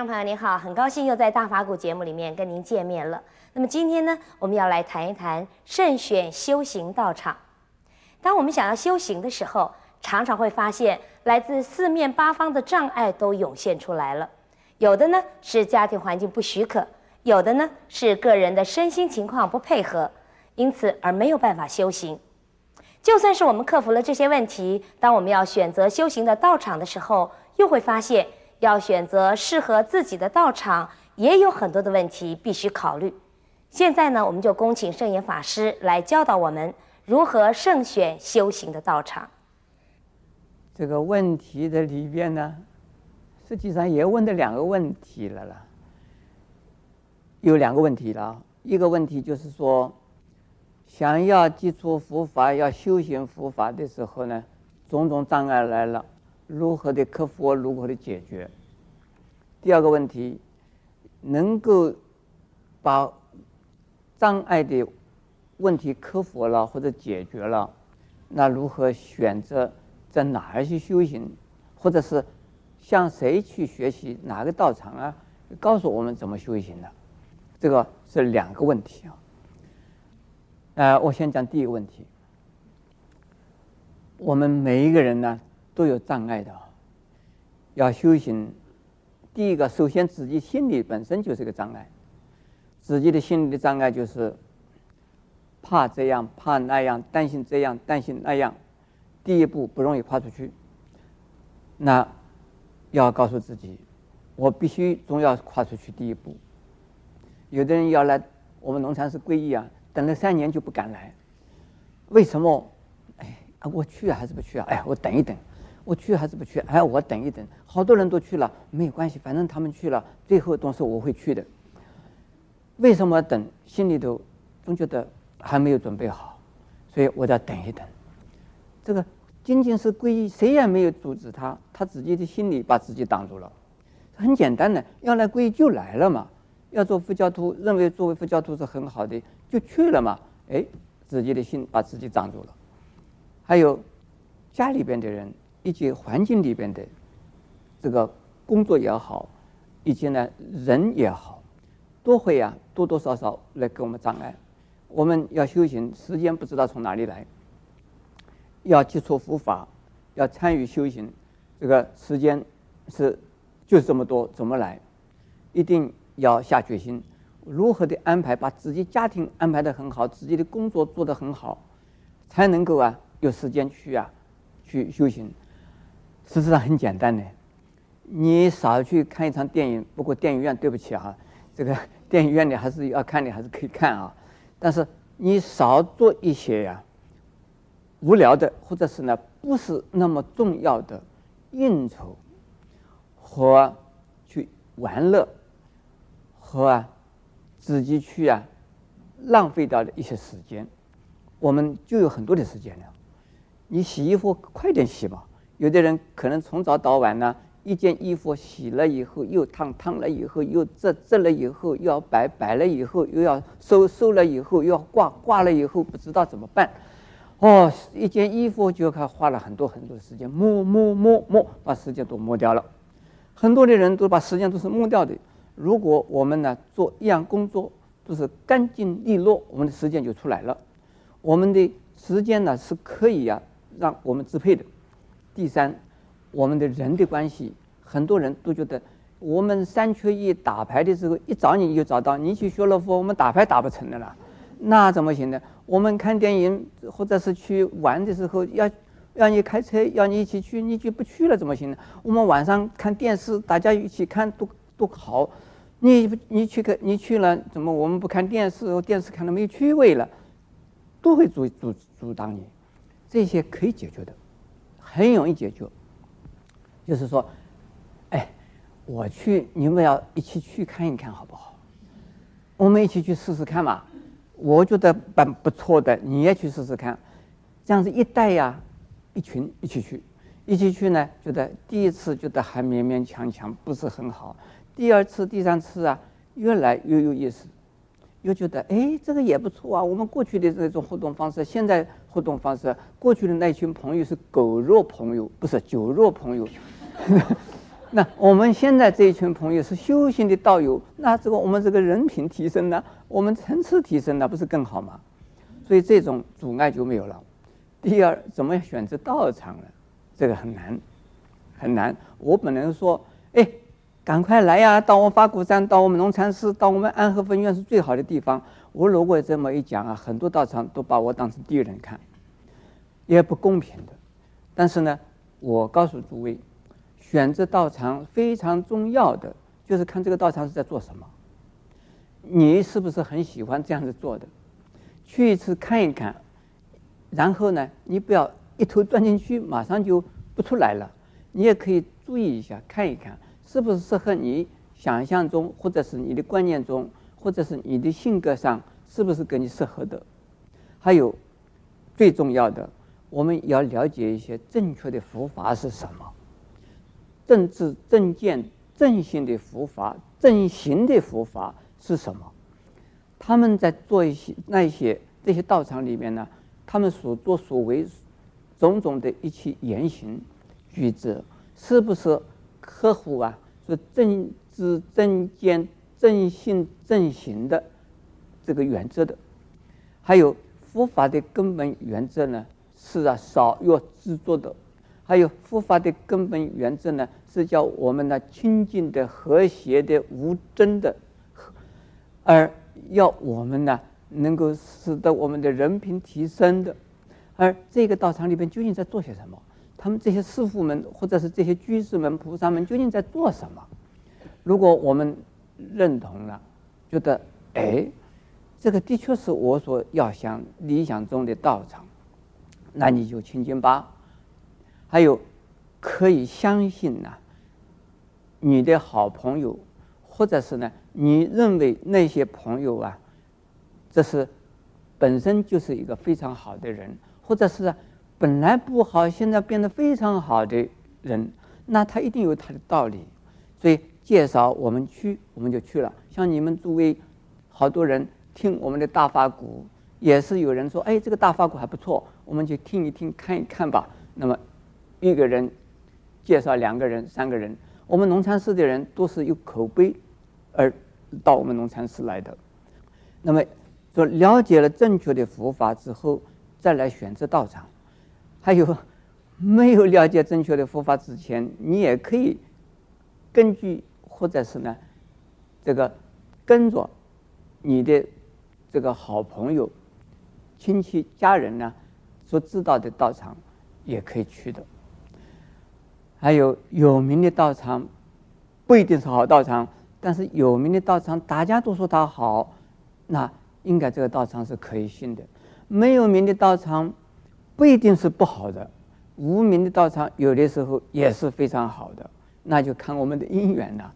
众朋友您好，很高兴又在大法古节目里面跟您见面了。那么今天呢，我们要来谈一谈慎选修行道场。当我们想要修行的时候，常常会发现来自四面八方的障碍都涌现出来了。有的呢是家庭环境不许可，有的呢是个人的身心情况不配合，因此而没有办法修行。就算是我们克服了这些问题，当我们要选择修行的道场的时候，又会发现要选择适合自己的道场，也有很多的问题必须考虑。现在呢，我们就恭请圣严法师来教导我们如何慎选修行的道场。这个问题的里边呢，实际上也问了两个问题了啦。有两个问题了，一个问题就是说，想要接触佛法、要修行佛法的时候呢，种种障碍来了。如何的克服，如何的解决？第二个问题，能够把障碍的问题克服了或者解决了，那如何选择在哪儿去修行，或者是向谁去学习哪个道场啊？告诉我们怎么修行的？这个是两个问题啊。呃，我先讲第一个问题，我们每一个人呢，都有障碍的，要修行，第一个，首先自己心里本身就是个障碍，自己的心理的障碍就是怕这样怕那样，担心这样担心那样，第一步不容易跨出去。那要告诉自己，我必须总要跨出去第一步。有的人要来我们龙禅寺皈依啊，等了三年就不敢来，为什么？哎，我去还是不去啊？哎，我等一等。我去还是不去？哎，我等一等。好多人都去了，没有关系，反正他们去了，最后都是我会去的。为什么等？心里头总觉得还没有准备好，所以我要等一等。这个仅仅是皈依，谁也没有阻止他，他自己的心里把自己挡住了。很简单的，要来皈依就来了嘛。要做佛教徒，认为作为佛教徒是很好的，就去了嘛。哎，自己的心把自己挡住了。还有家里边的人。以及环境里边的这个工作也好，以及呢人也好，都会啊多多少少来给我们障碍。我们要修行，时间不知道从哪里来；要接触佛法，要参与修行，这个时间是就这么多，怎么来？一定要下决心，如何的安排，把自己家庭安排的很好，自己的工作做得很好，才能够啊有时间去啊去修行。事实上很简单的，你少去看一场电影。不过电影院对不起啊，这个电影院里还是要看的，还是可以看啊。但是你少做一些呀、无聊的或者是呢不是那么重要的应酬和去玩乐和啊自己去啊浪费掉的一些时间，我们就有很多的时间了。你洗衣服快点洗吧。有的人可能从早到晚呢，一件衣服洗了以后又烫，烫了以后又折，折了以后又要摆，摆了以后又要收，收了以后又要挂，挂了以后不知道怎么办。哦，一件衣服就开花了很多很多时间，磨磨磨磨，把时间都磨掉了。很多的人都把时间都是磨掉的。如果我们呢做一样工作都是干净利落，我们的时间就出来了。我们的时间呢是可以呀、啊、让我们支配的。第三，我们的人的关系，很多人都觉得我们三缺一打牌的时候，一找你就找到你去学了佛，我们打牌打不成的了，那怎么行呢？我们看电影或者是去玩的时候，要要你开车，要你一起去，你就不去了怎么行呢？我们晚上看电视，大家一起看都都好，你你去看你去了，怎么我们不看电视？电视看的没有趣味了，都会阻阻阻挡你，这些可以解决的。很容易解决，就是说，哎，我去，你们要一起去看一看，好不好？我们一起去试试看嘛。我觉得蛮不错的，你也去试试看。这样子一带呀，一群一起去，一起去呢，觉得第一次觉得还勉勉强强，不是很好。第二次、第三次啊，越来越有意思。又觉得哎，这个也不错啊！我们过去的这种互动方式，现在互动方式，过去的那群朋友是狗肉朋友，不是酒肉朋友。那我们现在这一群朋友是修行的道友，那这个我们这个人品提升了，我们层次提升了，不是更好吗？所以这种阻碍就没有了。第二，怎么选择道场呢？这个很难，很难。我本来说，哎，赶快来呀，到我们法鼓山，到我们龙禅寺，到我们安和分院是最好的地方。我如果这么一讲啊，很多道场都把我当成敌人看，也不公平的。但是呢，我告诉诸位，选择道场非常重要的，就是看这个道场是在做什么，你是不是很喜欢这样子做的？去一次看一看，然后呢，你不要一头钻进去，马上就不出来了。你也可以注意一下，看一看是不是适合你想象中，或者是你的观念中，或者是你的性格上，是不是跟你适合的？还有最重要的，我们要了解一些正确的佛法是什么，政治正见正信的佛法，正行的佛法是什么？他们在做一些那一些这些道场里面呢，他们所作所为种种的一切言行举止，是不是合乎啊？是正知正见正信正行的这个原则的，还有佛法的根本原则呢？是啊，少欲知足的，还有佛法的根本原则呢？是叫我们呢清净的、和谐的、无争的，而。要我们呢，能够使得我们的人品提升的，而这个道场里边究竟在做些什么？他们这些师父们，或者是这些居士们、菩萨们，究竟在做什么？如果我们认同了，觉得哎，这个的确是我所要想理想中的道场，那你就亲近吧。还有，可以相信呐，你的好朋友。或者是呢？你认为那些朋友啊，这是本身就是一个非常好的人，或者是本来不好，现在变得非常好的人，那他一定有他的道理。所以介绍我们去，我们就去了。像你们诸位，好多人听我们的大法鼓，也是有人说：“哎，这个大法鼓还不错，我们就听一听，看一看吧。”那么一个人介绍两个人、三个人，我们农禅寺的人都是有口碑。而到我们农禅寺来的，那么说了解了正确的佛法之后，再来选择道场。还有没有了解正确的佛法之前，你也可以根据或者是呢，这个跟着你的这个好朋友、亲戚、家人呢所知道的道场，也可以去的。还有有名的道场，不一定是好道场。但是有名的道场，大家都说它好，那应该这个道场是可以信的。没有名的道场，不一定是不好的。无名的道场，有的时候也是非常好的，那就看我们的因缘了。